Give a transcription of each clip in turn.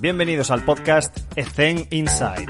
Bienvenidos al podcast Ethen Inside.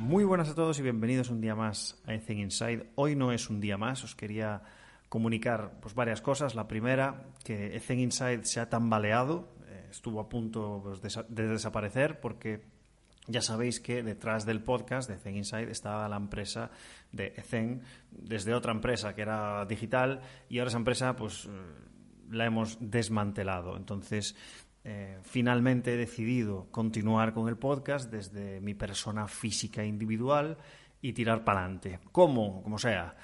Muy buenas a todos y bienvenidos un día más a Ethen Inside. Hoy no es un día más, os quería comunicar pues, varias cosas. La primera, que Ethen Inside se ha tambaleado, eh, estuvo a punto pues, de, de desaparecer porque ya sabéis que detrás del podcast de Zen Inside estaba la empresa de Zen, desde otra empresa que era digital, y ahora esa empresa pues la hemos desmantelado. Entonces, eh, finalmente he decidido continuar con el podcast desde mi persona física individual y tirar para adelante. ¿Cómo? Como sea.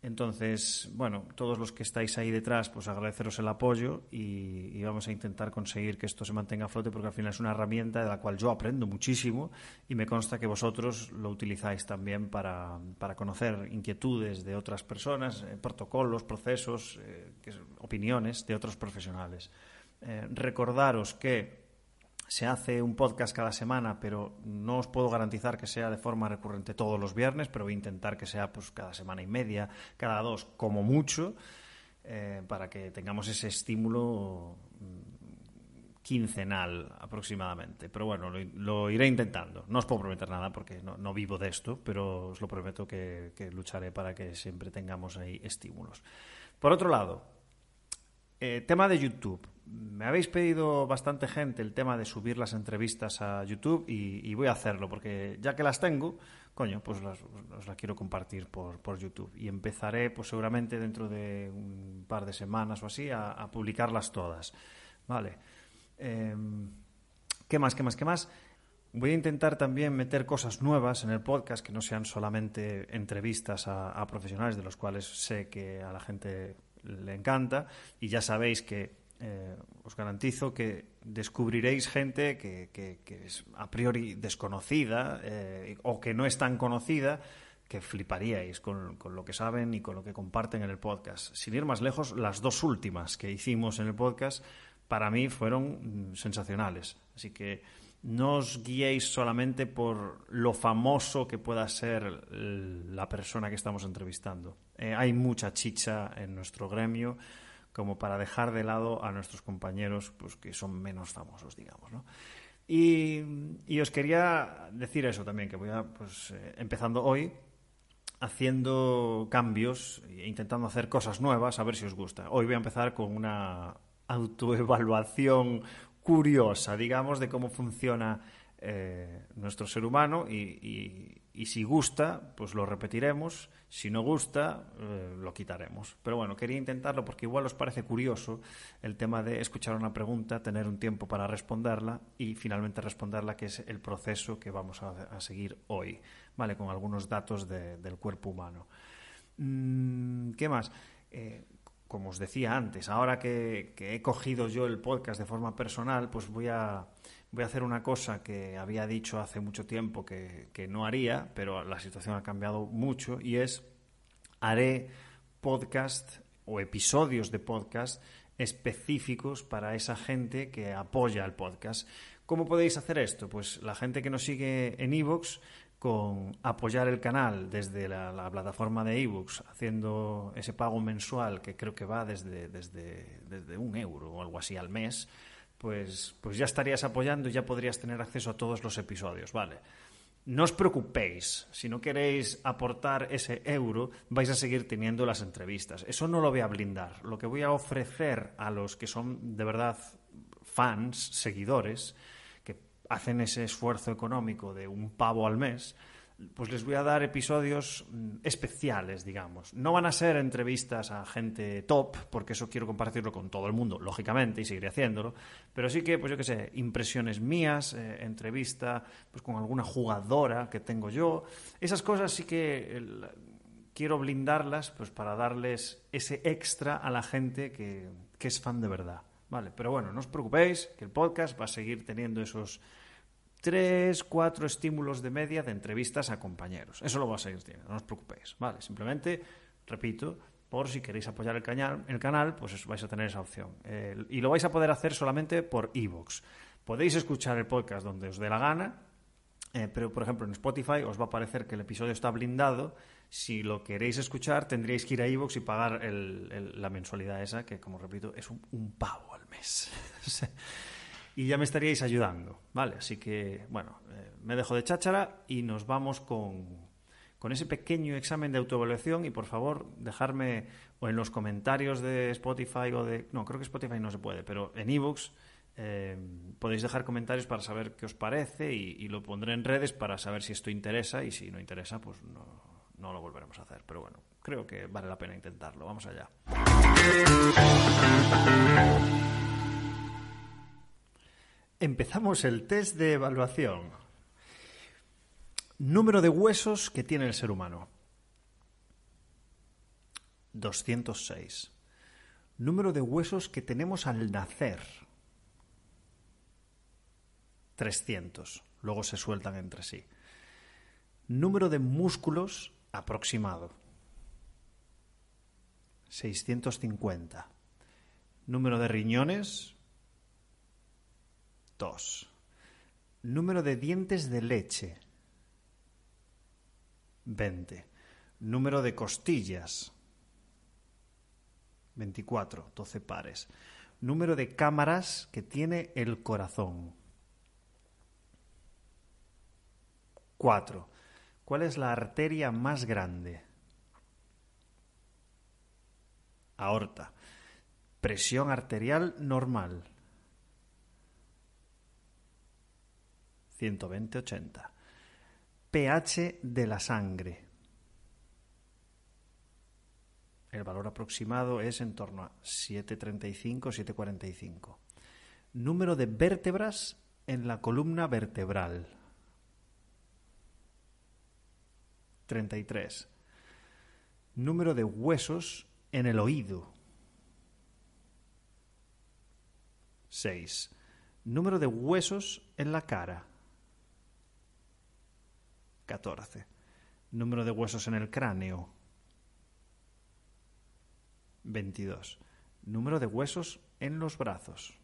Entonces, bueno, todos los que estáis ahí detrás, pues agradeceros el apoyo y, vamos a intentar conseguir que esto se mantenga a flote porque al final es una herramienta de la cual yo aprendo muchísimo y me consta que vosotros lo utilizáis también para, conocer inquietudes de otras personas, eh, protocolos, procesos, eh, opiniones de otros profesionales. Eh, recordaros que se hace un podcast cada semana, pero no os puedo garantizar que sea de forma recurrente todos los viernes, pero voy a intentar que sea pues cada semana y media, cada dos, como mucho, eh, para que tengamos ese estímulo mm, quincenal aproximadamente. Pero bueno, lo, iré intentando. No os puedo prometer nada porque no, vivo de esto, pero os lo prometo que lucharé para que siempre tengamos ahí estímulos. Por otro lado, eh, tema de YouTube. Me habéis pedido bastante gente el tema de subir las entrevistas a YouTube y, voy a hacerlo porque ya que las tengo, coño, pues las, os las quiero compartir por, por, YouTube. Y empezaré, pues seguramente dentro de un par de semanas o así, a, publicarlas todas. Vale. Em, ¿Qué más? ¿Qué más? ¿Qué más? Voy a intentar también meter cosas nuevas en el podcast que no sean solamente entrevistas a profesionales de los cuales sé que a la gente le encanta y ya sabéis que eh, os garantizo que descubriréis gente que, es a priori desconocida eh, o que no es tan conocida que fliparíais con, con, lo que saben y con lo que comparten en el podcast. Sin ir más lejos, las dos últimas que hicimos en el podcast para mí fueron mm, sensacionales. Así que no os guiéis solamente por lo famoso que pueda ser la persona que estamos entrevistando. Eh, hay mucha chicha en nuestro gremio como para dejar de lado a nuestros compañeros pues, que son menos famosos, digamos. ¿no? Y, os quería decir eso también, que voy a, pues, eh, empezando hoy, haciendo cambios e intentando hacer cosas nuevas, a ver si os gusta. Hoy voy a empezar con una autoevaluación curiosa, digamos, de cómo funciona eh, nuestro ser humano y, si gusta, pues lo repetiremos, si no gusta, eh, lo quitaremos. Pero bueno, quería intentarlo porque igual os parece curioso el tema de escuchar una pregunta, tener un tiempo para responderla y finalmente responderla, que es el proceso que vamos a, seguir hoy, ¿vale? Con algunos datos del cuerpo humano. Mm, ¿Qué más? Eh, como os decía antes, ahora que, he cogido yo el podcast de forma personal, pues voy a, voy a hacer una cosa que había dicho hace mucho tiempo que, no haría, pero la situación ha cambiado mucho, y es haré podcast o episodios de podcast específicos para esa gente que apoya el podcast. ¿Cómo podéis hacer esto? Pues la gente que nos sigue en Evox con apoyar el canal desde la, plataforma de ebooks, haciendo ese pago mensual que creo que va desde, desde, desde, un euro o algo así al mes, pues, pues ya estarías apoyando y ya podrías tener acceso a todos los episodios, ¿vale? No os preocupéis, si no queréis aportar ese euro, vais a seguir teniendo las entrevistas. Eso no lo voy a blindar. Lo que voy a ofrecer a los que son de verdad fans, seguidores, hacen ese esfuerzo económico de un pavo al mes, pues les voy a dar episodios mm, especiales, digamos. No van a ser entrevistas a gente top, porque eso quiero compartirlo con todo el mundo, lógicamente, y seguiré haciéndolo, pero sí que, pues yo qué sé, impresiones mías, eh, entrevista pues con alguna jugadora que tengo yo, esas cosas sí que quiero blindarlas pues para darles ese extra a la gente que, que es fan de verdad. Vale, pero bueno, no os preocupéis, que el podcast va a seguir teniendo esos tres, cuatro estímulos de media de entrevistas a compañeros. Eso lo va a seguir teniendo, no os preocupéis. Vale, simplemente, repito, por si queréis apoyar el canal, el canal pues vais a tener esa opción. y lo vais a poder hacer solamente por iVoox. Podéis escuchar el podcast donde os dé la gana, eh, pero por ejemplo en Spotify os va a parecer que el episodio está blindado Si lo queréis escuchar, tendríais que ir a iVoox y pagar la mensualidad esa, que como repito, es un, un pavo al mes. y ya me estaríais ayudando, ¿vale? Así que, bueno, eh, me dejo de cháchara y nos vamos con, con ese pequeño examen de autoevaluación y por favor dejarme o en los comentarios de Spotify o de... No, creo que Spotify no se puede, pero en ebooks eh, podéis dejar comentarios para saber qué os parece y, lo pondré en redes para saber si esto interesa y si no interesa, pues no, no lo volveremos a hacer. Pero bueno, creo que vale la pena intentarlo. Vamos allá. Empezamos el test de evaluación. Número de huesos que tiene el ser humano. 206. Número de huesos que tenemos al nacer. 300. Luego se sueltan entre sí. Número de músculos aproximado. 650. Número de riñones. 2. Número de dientes de leche. 20. Número de costillas. 24, 12 pares. Número de cámaras que tiene el corazón. 4. ¿Cuál es la arteria más grande? Aorta. Presión arterial normal. 120-80 pH de la sangre. El valor aproximado es en torno a 735, 745. Número de vértebras en la columna vertebral. 33. Número de huesos en el oído. 6. Número de huesos en la cara. 14. Número de huesos en el cráneo. 22. Número de huesos en los brazos.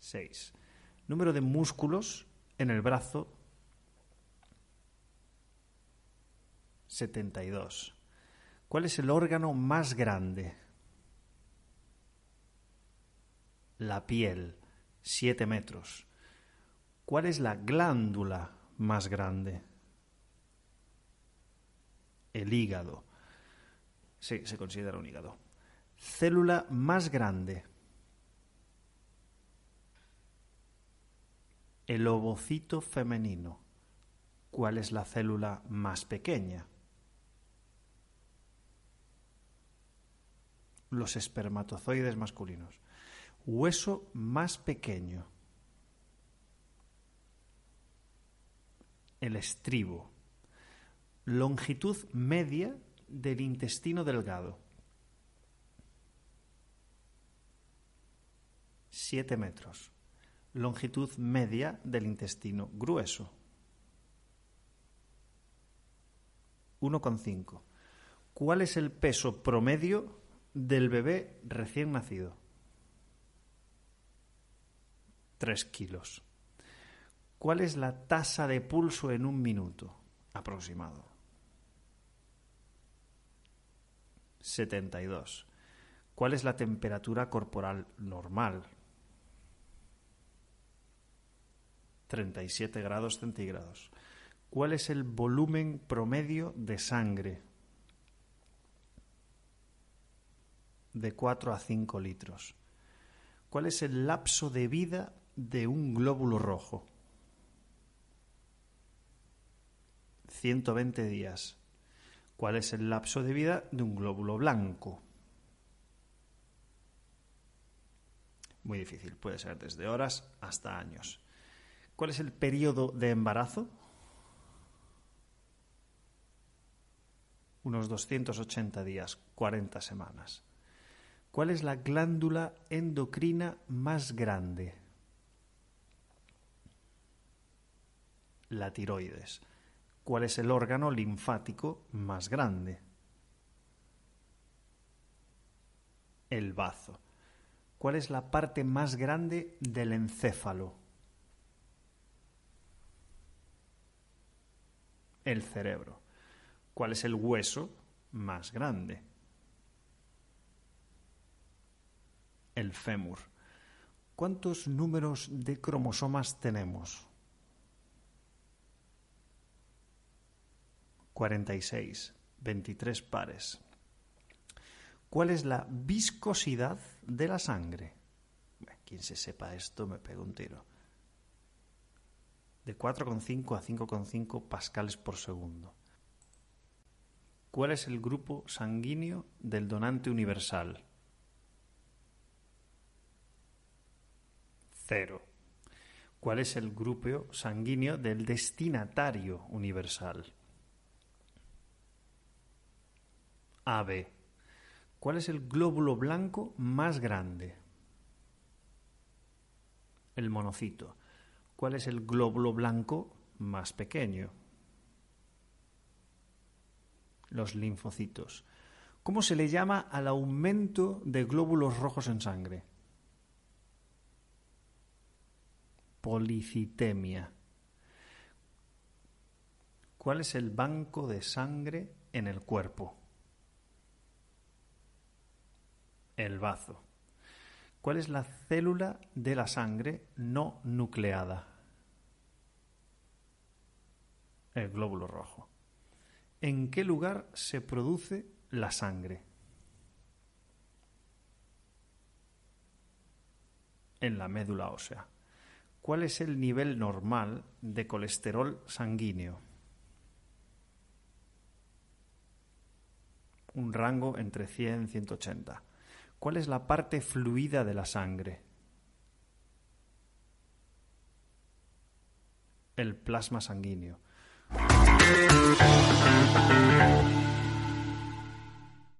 6. Número de músculos en el brazo. 72. ¿Cuál es el órgano más grande? La piel, 7 metros. ¿Cuál es la glándula más grande? El hígado. Sí, se considera un hígado. Célula más grande. El ovocito femenino. ¿Cuál es la célula más pequeña? Los espermatozoides masculinos. Hueso más pequeño. el estribo. Longitud media del intestino delgado. 7 metros. Longitud media del intestino grueso. 1,5. ¿Cuál es el peso promedio del bebé recién nacido? 3 kilos. ¿Cuál es la tasa de pulso en un minuto aproximado? 72. ¿Cuál es la temperatura corporal normal? 37 grados centígrados. ¿Cuál es el volumen promedio de sangre? De 4 a 5 litros. ¿Cuál es el lapso de vida de un glóbulo rojo? 120 días. ¿Cuál es el lapso de vida de un glóbulo blanco? Muy difícil, puede ser desde horas hasta años. ¿Cuál es el periodo de embarazo? Unos 280 días, 40 semanas. ¿Cuál es la glándula endocrina más grande? La tiroides. ¿Cuál es el órgano linfático más grande? El bazo. ¿Cuál es la parte más grande del encéfalo? El cerebro. ¿Cuál es el hueso más grande? El fémur. ¿Cuántos números de cromosomas tenemos? 46, 23 pares. ¿Cuál es la viscosidad de la sangre? Quien se sepa esto me pega un tiro. De 4,5 a 5,5 pascales por segundo. ¿Cuál es el grupo sanguíneo del donante universal? Cero. ¿Cuál es el grupo sanguíneo del destinatario universal? AB. ¿Cuál es el glóbulo blanco más grande? El monocito. ¿Cuál es el glóbulo blanco más pequeño? Los linfocitos. ¿Cómo se le llama al aumento de glóbulos rojos en sangre? Policitemia. ¿Cuál es el banco de sangre en el cuerpo? el bazo. ¿Cuál es la célula de la sangre no nucleada? El glóbulo rojo. ¿En qué lugar se produce la sangre? En la médula ósea. ¿Cuál es el nivel normal de colesterol sanguíneo? Un rango entre 100 y 180. ¿Cuál es la parte fluida de la sangre? El plasma sanguíneo.